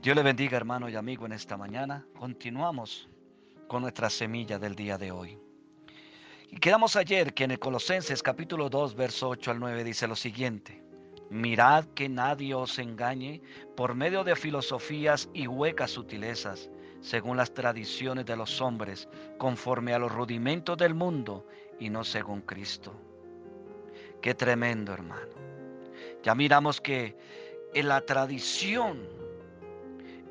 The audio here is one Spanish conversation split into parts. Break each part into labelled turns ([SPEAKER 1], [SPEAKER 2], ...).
[SPEAKER 1] Dios le bendiga hermano y amigo en esta mañana. Continuamos con nuestra semilla del día de hoy. Y quedamos ayer que en el Colosenses capítulo 2, verso 8 al 9 dice lo siguiente. Mirad que nadie os engañe por medio de filosofías y huecas sutilezas, según las tradiciones de los hombres, conforme a los rudimentos del mundo y no según Cristo. Qué tremendo, hermano. Ya miramos que en la tradición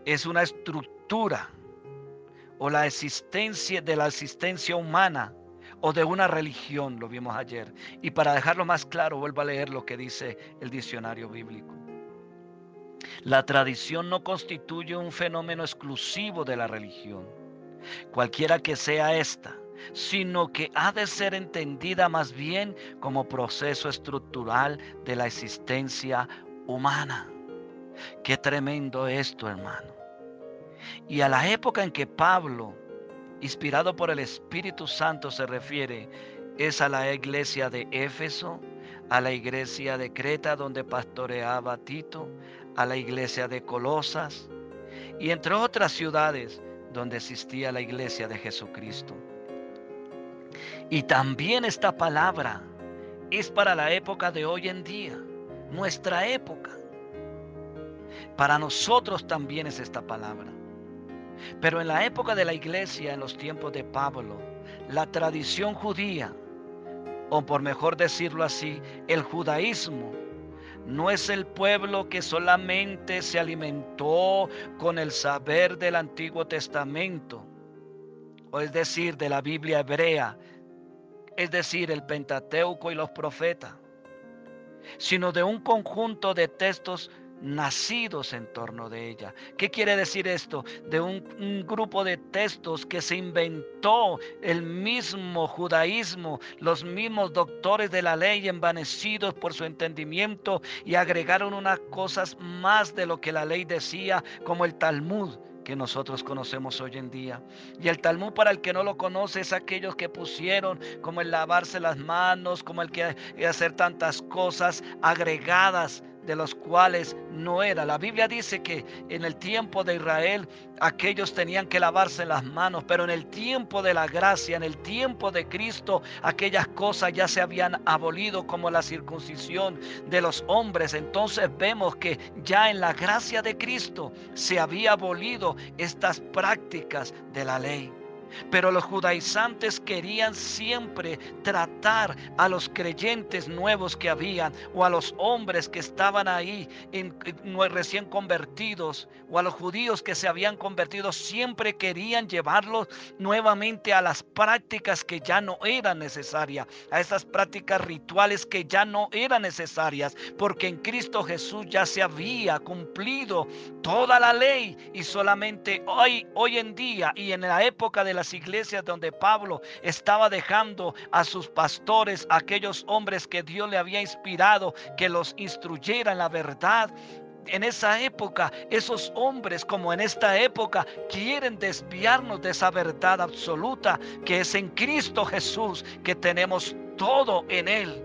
[SPEAKER 1] es una estructura o la existencia de la existencia humana o de una religión, lo vimos ayer. Y para dejarlo más claro, vuelvo a leer lo que dice el diccionario bíblico. La tradición no constituye un fenómeno exclusivo de la religión, cualquiera que sea esta, sino que ha de ser entendida más bien como proceso estructural de la existencia humana. Qué tremendo esto, hermano. Y a la época en que Pablo inspirado por el Espíritu Santo se refiere es a la iglesia de Éfeso, a la iglesia de Creta donde pastoreaba Tito, a la iglesia de Colosas y entre otras ciudades donde existía la iglesia de Jesucristo. Y también esta palabra es para la época de hoy en día, nuestra época. Para nosotros también es esta palabra. Pero en la época de la iglesia, en los tiempos de Pablo, la tradición judía, o por mejor decirlo así, el judaísmo, no es el pueblo que solamente se alimentó con el saber del Antiguo Testamento, o es decir, de la Biblia hebrea, es decir, el Pentateuco y los profetas, sino de un conjunto de textos nacidos en torno de ella. ¿Qué quiere decir esto? De un, grupo de textos que se inventó el mismo judaísmo, los mismos doctores de la ley envanecidos por su entendimiento y agregaron unas cosas más de lo que la ley decía, como el Talmud que nosotros conocemos hoy en día. Y el Talmud para el que no lo conoce es aquellos que pusieron como el lavarse las manos, como el que hacer tantas cosas agregadas de los cuales no era. La Biblia dice que en el tiempo de Israel aquellos tenían que lavarse las manos, pero en el tiempo de la gracia, en el tiempo de Cristo, aquellas cosas ya se habían abolido como la circuncisión de los hombres. Entonces vemos que ya en la gracia de Cristo se había abolido estas prácticas de la ley. Pero los judaizantes querían siempre tratar a los creyentes nuevos que habían o a los hombres que estaban ahí en, recién convertidos o a los judíos que se habían convertido. Siempre querían llevarlos nuevamente a las prácticas que ya no eran necesarias, a esas prácticas rituales que ya no eran necesarias, porque en Cristo Jesús ya se había cumplido toda la ley y solamente hoy, hoy en día y en la época de las iglesias donde Pablo estaba dejando a sus pastores, aquellos hombres que Dios le había inspirado, que los instruyeran la verdad, en esa época, esos hombres como en esta época quieren desviarnos de esa verdad absoluta que es en Cristo Jesús, que tenemos todo en Él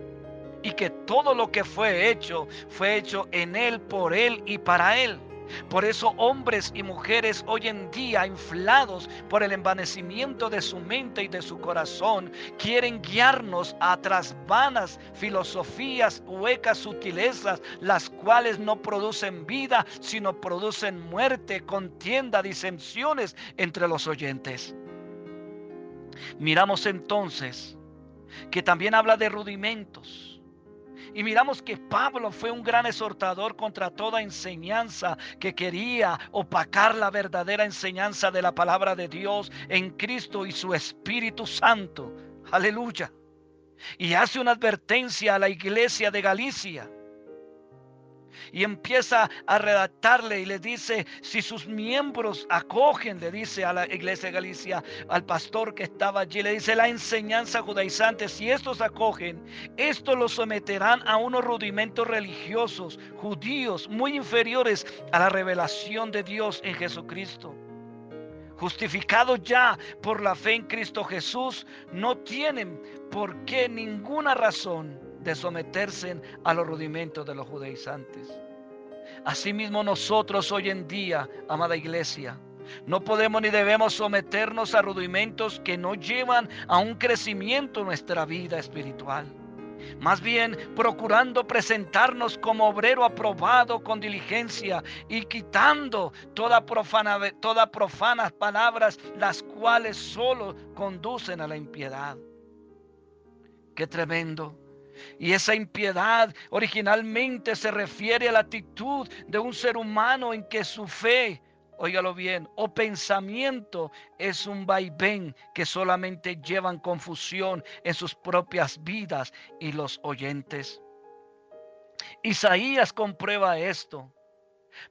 [SPEAKER 1] y que todo lo que fue hecho fue hecho en Él, por Él y para Él. Por eso hombres y mujeres hoy en día, inflados por el envanecimiento de su mente y de su corazón, quieren guiarnos a tras vanas filosofías, huecas sutilezas, las cuales no producen vida, sino producen muerte, contienda, disensiones entre los oyentes. Miramos entonces que también habla de rudimentos y miramos que Pablo fue un gran exhortador contra toda enseñanza que quería opacar la verdadera enseñanza de la palabra de Dios en Cristo y su Espíritu Santo. Aleluya. Y hace una advertencia a la iglesia de Galicia y empieza a redactarle y le dice, si sus miembros acogen, le dice a la iglesia de Galicia, al pastor que estaba allí, le dice la enseñanza judaizante, si estos acogen, estos los someterán a unos rudimentos religiosos judíos muy inferiores a la revelación de Dios en Jesucristo. Justificados ya por la fe en Cristo Jesús, no tienen por qué ninguna razón de someterse a los rudimentos de los judaizantes. Asimismo nosotros hoy en día, amada iglesia, no podemos ni debemos someternos a rudimentos que no llevan a un crecimiento en nuestra vida espiritual. Más bien procurando presentarnos como obrero aprobado con diligencia y quitando toda profana, toda profanas palabras las cuales solo conducen a la impiedad. Qué tremendo. Y esa impiedad originalmente se refiere a la actitud de un ser humano en que su fe óigalo bien, o pensamiento es un vaivén que solamente llevan confusión en sus propias vidas y los oyentes. Isaías comprueba esto.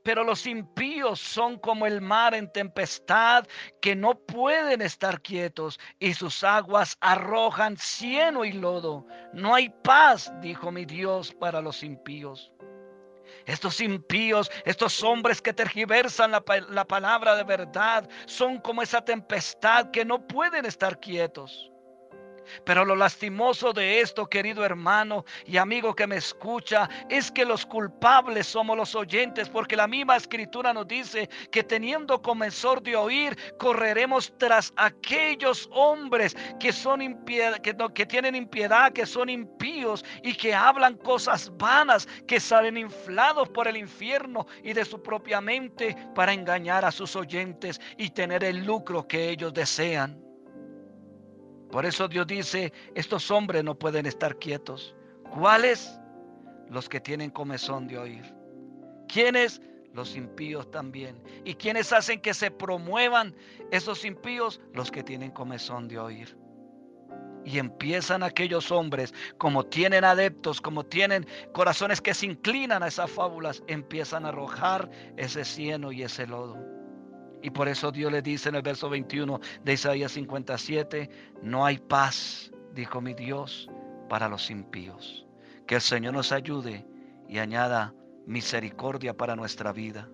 [SPEAKER 1] Pero los impíos son como el mar en tempestad que no pueden estar quietos y sus aguas arrojan cieno y lodo. No hay paz, dijo mi Dios, para los impíos. Estos impíos, estos hombres que tergiversan la, la, palabra de verdad, son como esa tempestad que no pueden estar quietos. Pero lo lastimoso de esto, querido hermano y amigo que me escucha, es que los culpables somos los oyentes, porque la misma escritura nos dice que teniendo comenzor de oír, correremos tras aquellos hombres que son impiedad, que, que tienen impiedad, que son impíos y que hablan cosas vanas, que salen inflados por el infierno y de su propia mente para engañar a sus oyentes y tener el lucro que ellos desean. Por eso Dios dice, estos hombres no pueden estar quietos. ¿Cuáles? Los que tienen comezón de oír. ¿Quiénes? Los impíos también. ¿Y quiénes hacen que se promuevan esos impíos? Los que tienen comezón de oír. Y empiezan aquellos hombres, como tienen adeptos, como tienen corazones que se inclinan a esas fábulas, empiezan a arrojar ese cieno y ese lodo. Y por eso Dios le dice en el verso 21 de Isaías 57, no hay paz, dijo mi Dios, para los impíos. Que el Señor nos ayude y añada misericordia para nuestra vida.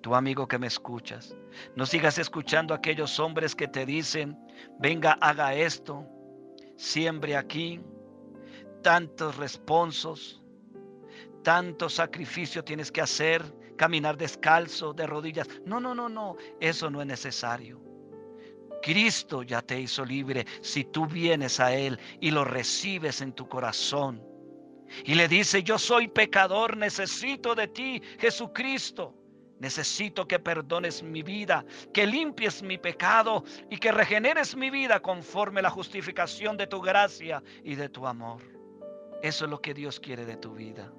[SPEAKER 1] Tu amigo que me escuchas, no sigas escuchando a aquellos hombres que te dicen, venga, haga esto, siembre aquí, tantos responsos, tanto sacrificio tienes que hacer, caminar descalzo, de rodillas. No, no, no, no, eso no es necesario. Cristo ya te hizo libre si tú vienes a Él y lo recibes en tu corazón. Y le dice, yo soy pecador, necesito de ti, Jesucristo. Necesito que perdones mi vida, que limpies mi pecado y que regeneres mi vida conforme la justificación de tu gracia y de tu amor. Eso es lo que Dios quiere de tu vida.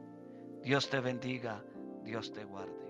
[SPEAKER 1] Dios te bendiga. Dios te guarde.